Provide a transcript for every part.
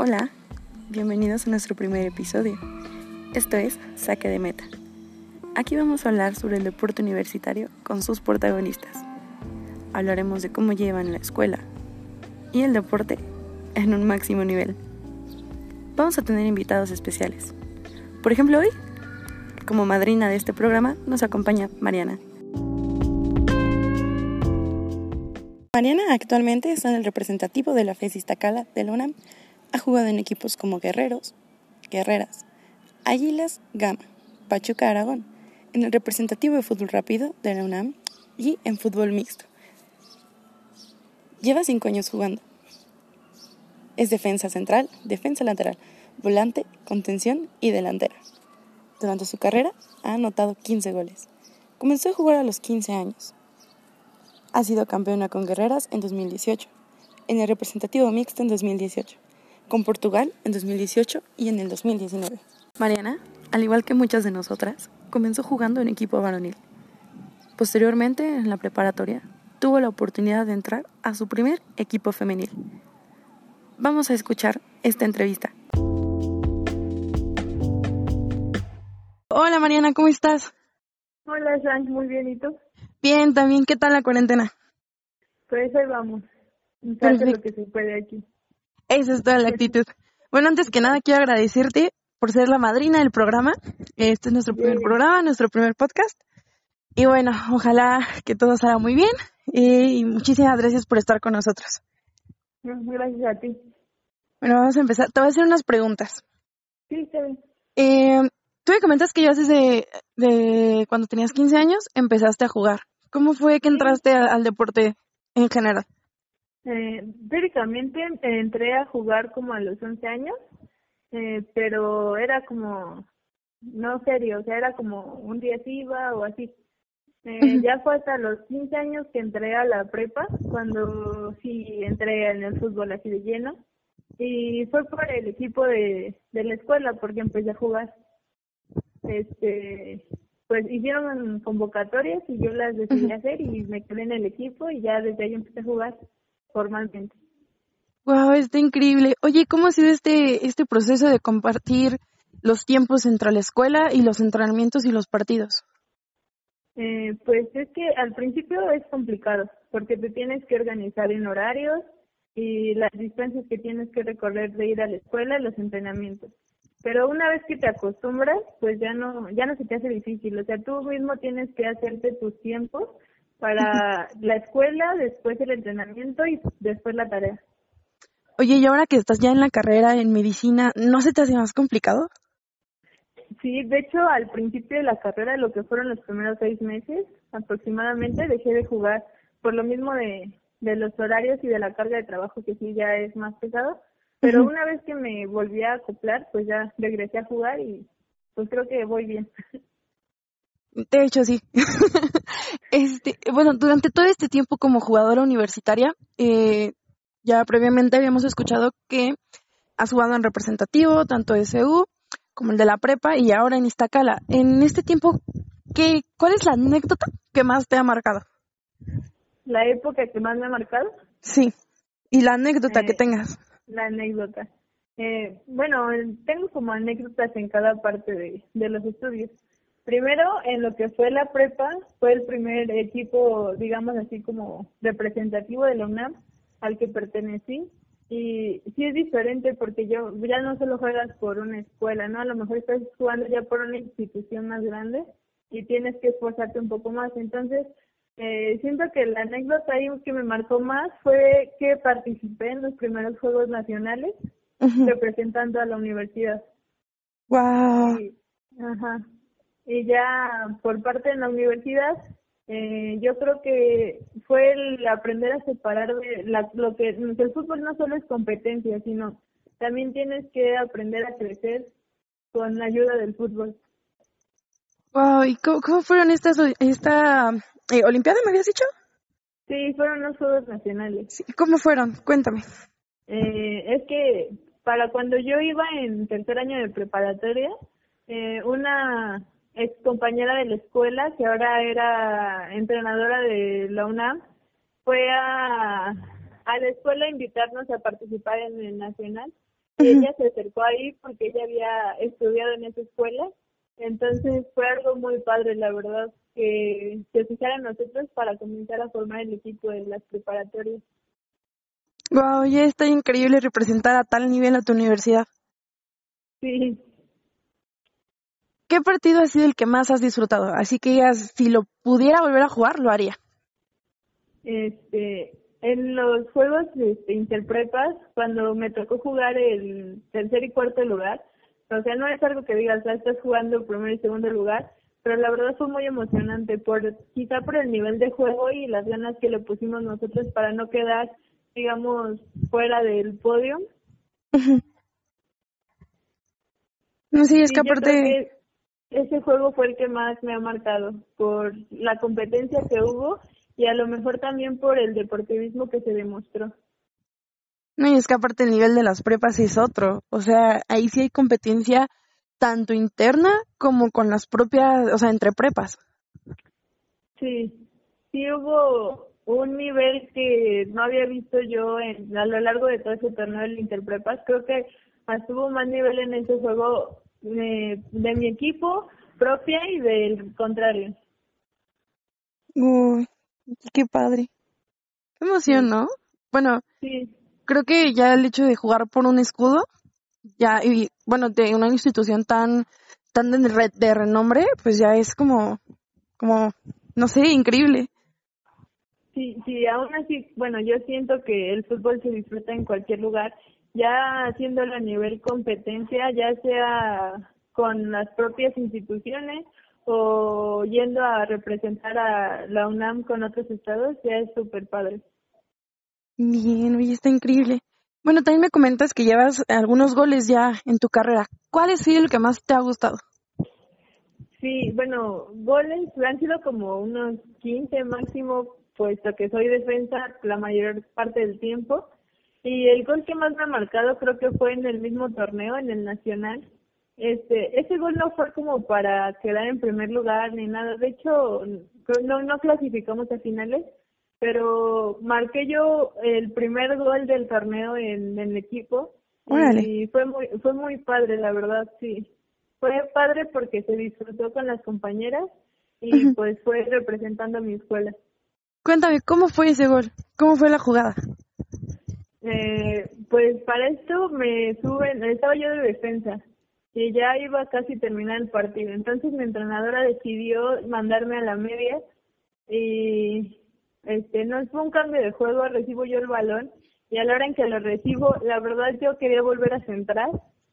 Hola, bienvenidos a nuestro primer episodio. Esto es Saque de Meta. Aquí vamos a hablar sobre el deporte universitario con sus protagonistas. Hablaremos de cómo llevan la escuela y el deporte en un máximo nivel. Vamos a tener invitados especiales. Por ejemplo, hoy, como madrina de este programa, nos acompaña Mariana. Mariana actualmente está en el representativo de la FES Iztacala de la. Ha jugado en equipos como Guerreros, Guerreras, Águilas, Gama, Pachuca Aragón, en el representativo de fútbol rápido de la UNAM y en fútbol mixto. Lleva cinco años jugando. Es defensa central, defensa lateral, volante, contención y delantera. Durante su carrera ha anotado 15 goles. Comenzó a jugar a los 15 años. Ha sido campeona con Guerreras en 2018, en el representativo mixto en 2018, con Portugal en 2018 y en el 2019. Mariana, al igual que muchas de nosotras, comenzó jugando en equipo varonil. Posteriormente, en la preparatoria, tuvo la oportunidad de entrar a su primer equipo femenil. Vamos a escuchar esta entrevista. Hola Mariana, ¿cómo estás? Hola, Frank, muy bien, ¿y tú? Bien, también, ¿qué tal la cuarentena? Pues ahí vamos. Hace lo que se puede aquí. Esa es toda la actitud. Bueno, antes que nada quiero agradecerte por ser la madrina del programa. Este es nuestro primer programa, nuestro primer podcast. Y bueno, ojalá que todo salga muy bien y muchísimas gracias por estar con nosotros. Gracias a ti. Bueno, vamos a empezar. Te voy a hacer unas preguntas. Sí, está bien. Eh, tú me comentas que ya desde de cuando tenías 15 años empezaste a jugar. ¿Cómo fue que entraste al deporte en general? Eh, teóricamente entré a jugar como a los 11 años, eh, pero era como, no serio, o sea, era como un día sí iba o así. Eh, ya fue hasta los 15 años que entré a la prepa, cuando sí entré en el fútbol así de lleno. Y fue por el equipo de, de la escuela, porque empecé a jugar. Este, pues hicieron convocatorias y yo las decidí hacer y me quedé en el equipo y ya desde ahí empecé a jugar formalmente. Wow, está increíble. Oye, ¿cómo ha sido este este proceso de compartir los tiempos entre la escuela y los entrenamientos y los partidos? Eh, pues es que al principio es complicado porque te tienes que organizar en horarios y las distancias que tienes que recorrer de ir a la escuela y los entrenamientos. Pero una vez que te acostumbras, pues ya no ya no se te hace difícil. O sea, tú mismo tienes que hacerte tus tiempos para la escuela, después el entrenamiento y después la tarea. Oye, y ahora que estás ya en la carrera en medicina, ¿no se te hace más complicado? Sí, de hecho, al principio de la carrera, lo que fueron los primeros seis meses aproximadamente, dejé de jugar por lo mismo de, de los horarios y de la carga de trabajo que sí ya es más pesado. Pero una vez que me volví a acoplar, pues ya regresé a jugar y pues creo que voy bien. De hecho, sí. este, bueno, durante todo este tiempo como jugadora universitaria, eh, ya previamente habíamos escuchado que has jugado en representativo, tanto SU como el de la prepa y ahora en Iztacala. En este tiempo, ¿qué, ¿cuál es la anécdota que más te ha marcado? ¿La época que más me ha marcado? Sí, y la anécdota que Eh, tengas. La anécdota. Eh, bueno, tengo como anécdotas en cada parte de, de los estudios. Primero, en lo que fue la prepa, fue el primer equipo, digamos así como representativo de la UNAM al que pertenecí. Y sí es diferente porque yo ya no solo juegas por una escuela, ¿no? A lo mejor estás jugando ya por una institución más grande y tienes que esforzarte un poco más. Entonces, eh, siento que la anécdota ahí que me marcó más fue que participé en los primeros Juegos Nacionales representando a la universidad. Wow. Y, ajá. Y ya por parte de la universidad, eh, yo creo que fue el aprender a separar de la, lo que, el fútbol no solo es competencia, sino también tienes que aprender a crecer con la ayuda del fútbol. Wow, ¿y cómo, cómo fueron estas, esta eh, Olimpiada, me habías dicho? Sí, fueron los Juegos Nacionales. Sí, ¿Cómo fueron? Cuéntame. Eh, es que para cuando yo iba en tercer año de preparatoria, eh, una ex compañera de la escuela, que ahora era entrenadora de la UNAM, fue a, a la escuela a invitarnos a participar en el nacional y ella se acercó ahí porque ella había estudiado en esa escuela. Entonces fue algo muy padre, la verdad, que se fijara en nosotros para comenzar a formar el equipo de las preparatorias. Wow, ya está increíble representar a tal nivel a tu universidad. Sí. ¿Qué partido ha sido el que más has disfrutado? Así que si lo pudiera volver a jugar, lo haría. Este, en los juegos este, interprepas, cuando me tocó jugar el tercer y cuarto lugar, o sea, no es algo que digas, ya estás jugando primer y segundo lugar, pero la verdad fue muy emocionante, por quizá por el nivel de juego y las ganas que le pusimos nosotros para no quedar, digamos, fuera del podio. No, sí, es que aparte... ese juego fue el que más me ha marcado por la competencia que hubo y a lo mejor también por el deportivismo que se demostró. No, y es que aparte el nivel de las prepas es otro, o sea, ahí sí hay competencia tanto interna como con las propias, o sea, entre prepas. Sí, sí hubo un nivel que no había visto yo en, a lo largo de todo ese torneo del Interprepas. Creo que estuvo más nivel en ese juego de, de mi equipo propia y del contrario. Uy, qué padre. Qué emoción, ¿no? Bueno, creo que ya el hecho de jugar por un escudo, ya, y bueno, de una institución tan, tan de, de renombre, pues ya es como, como, no sé, increíble. Sí, sí, aún así, bueno, yo siento que el fútbol se disfruta en cualquier lugar, ya haciéndolo a nivel competencia, ya sea con las propias instituciones o yendo a representar a la UNAM con otros estados, ya es súper padre. Bien, oye, está increíble. Bueno, también me comentas que llevas algunos goles ya en tu carrera. ¿Cuál es el que más te ha gustado? Sí, bueno, goles han sido como unos 15 máximo, puesto que soy defensa la mayor parte del tiempo. Y el gol que más me ha marcado creo que fue en el mismo torneo, en el Nacional. Este, ese gol no fue como para quedar en primer lugar ni nada. De hecho, no, no clasificamos a finales, pero marqué yo el primer gol del torneo en, el equipo. Y fue muy, fue muy padre, la verdad, sí. Fue padre porque se disfrutó con las compañeras y pues fue representando a mi escuela. Cuéntame, ¿cómo fue ese gol? ¿Cómo fue la jugada? Eh, pues para esto me suben, estaba yo de defensa y ya iba casi terminar el partido. Entonces mi entrenadora decidió mandarme a la media y este no fue un cambio de juego, recibo yo el balón y a la hora en que lo recibo, la verdad yo quería volver a centrar,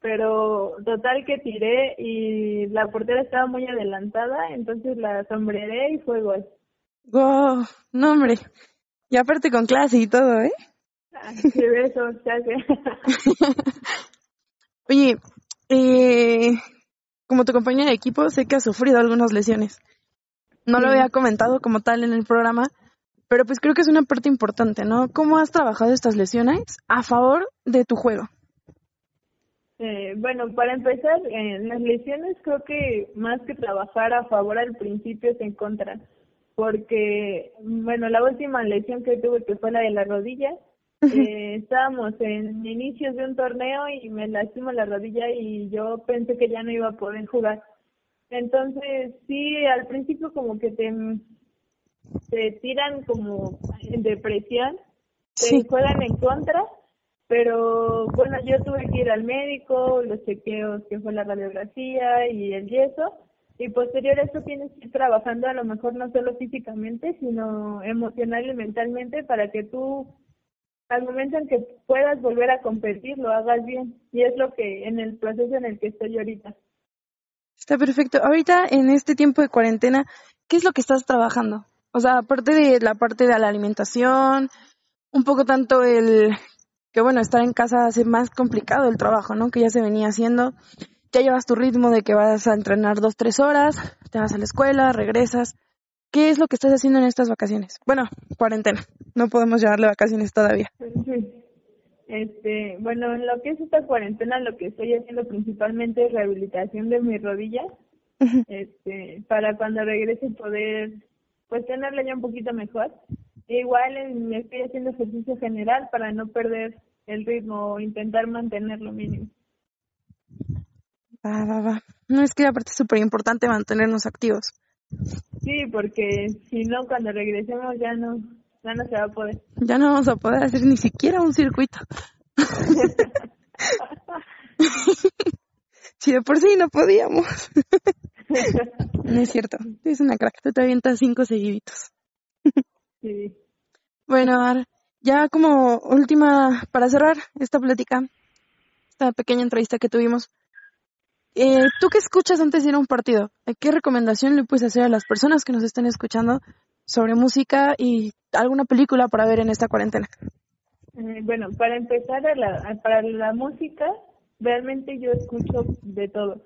pero total que tiré y la portera estaba muy adelantada, entonces la sombrearé y fue gol. Wow, no hombre. Y aparte con clase y todo, ¿eh? Qué beso, Oye, eh, como tu compañera de equipo, sé que has sufrido algunas lesiones. No lo había comentado como tal en el programa, pero pues creo que es una parte importante, ¿no? ¿Cómo has trabajado estas lesiones a favor de tu juego? Eh, bueno, para empezar, en las lesiones creo que más que trabajar a favor al principio se encuentran porque, bueno, la última lesión que tuve, que fue la de la rodilla, eh, estábamos en inicios de un torneo y me lastimó la rodilla y yo pensé que ya no iba a poder jugar. Entonces, sí, al principio como que te, te tiran como en depresión, te juegan en contra, pero bueno, yo tuve que ir al médico, los chequeos que fue la radiografía y el yeso, y posterior a eso tienes que ir trabajando a lo mejor no solo físicamente, sino emocional y mentalmente para que tú al momento en que puedas volver a competir lo hagas bien. Y es lo que en el proceso en el que estoy ahorita. Está perfecto. Ahorita en este tiempo de cuarentena, ¿qué es lo que estás trabajando? O sea, aparte de la parte de la alimentación, un poco tanto el que bueno, estar en casa hace más complicado el trabajo, ¿no? Que ya se venía haciendo ya llevas tu ritmo de que vas a entrenar dos, tres horas, te vas a la escuela, regresas. ¿Qué es lo que estás haciendo en estas vacaciones? Bueno, cuarentena. No podemos llevarle vacaciones todavía. Este, bueno, en lo que es esta cuarentena, lo que estoy haciendo principalmente es rehabilitación de mis rodillas, este, para cuando regrese poder, pues tenerla ya un poquito mejor. igual me estoy haciendo ejercicio general para no perder el ritmo, intentar mantenerlo mínimo. Va, va, va. No es que aparte es súper importante mantenernos activos. Sí, porque si no, cuando regresemos ya no, ya no se va a poder. Ya no vamos a poder hacer ni siquiera un circuito. si de por sí no podíamos. no es cierto. Es una crack. Tú te avientas cinco seguiditos. sí. Bueno, ya como última, para cerrar esta plática, esta pequeña entrevista que tuvimos, eh, ¿tú qué escuchas antes de ir a un partido? ¿Qué recomendación le puedes hacer a las personas que nos estén escuchando sobre música y alguna película para ver en esta cuarentena? Eh, bueno, para empezar, para la música, realmente yo escucho de todo.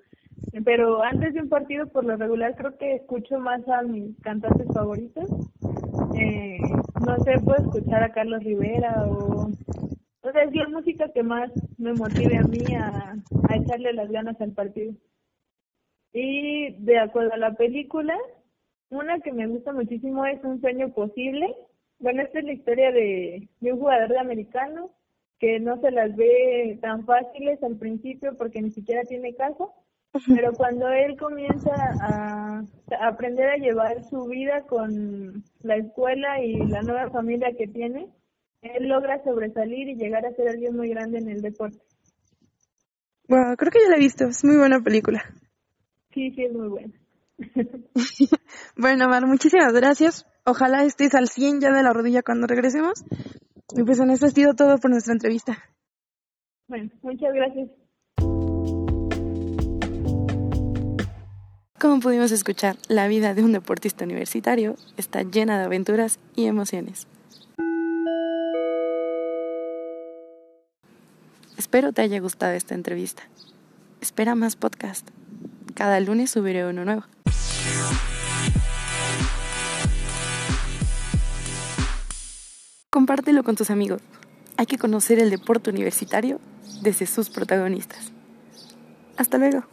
Pero antes de un partido, por lo regular, creo que escucho más a mis cantantes favoritos. Eh, no sé, puedo escuchar a Carlos Rivera o... O sea, es la música que más me motive a mí a, a echarle las ganas al partido. Y de acuerdo a la película, una que me gusta muchísimo es Un sueño posible. Bueno, esta es la historia de, de un jugador de americano que no se las ve tan fáciles al principio porque ni siquiera tiene caso, pero cuando él comienza a, aprender a llevar su vida con la escuela y la nueva familia que tiene, él logra sobresalir y llegar a ser alguien muy grande en el deporte. Wow, creo que ya la he visto, es muy buena película. Sí, sí, es muy buena. bueno, Mar, muchísimas gracias. Ojalá estés al 100 ya de la rodilla cuando regresemos. Y pues en eso ha sido todo por nuestra entrevista. Bueno, muchas gracias. Como pudimos escuchar, la vida de un deportista universitario está llena de aventuras y emociones. Espero te haya gustado esta entrevista. Espera más podcast. Cada lunes subiré uno nuevo. Compártelo con tus amigos. Hay que conocer el deporte universitario desde sus protagonistas. Hasta luego.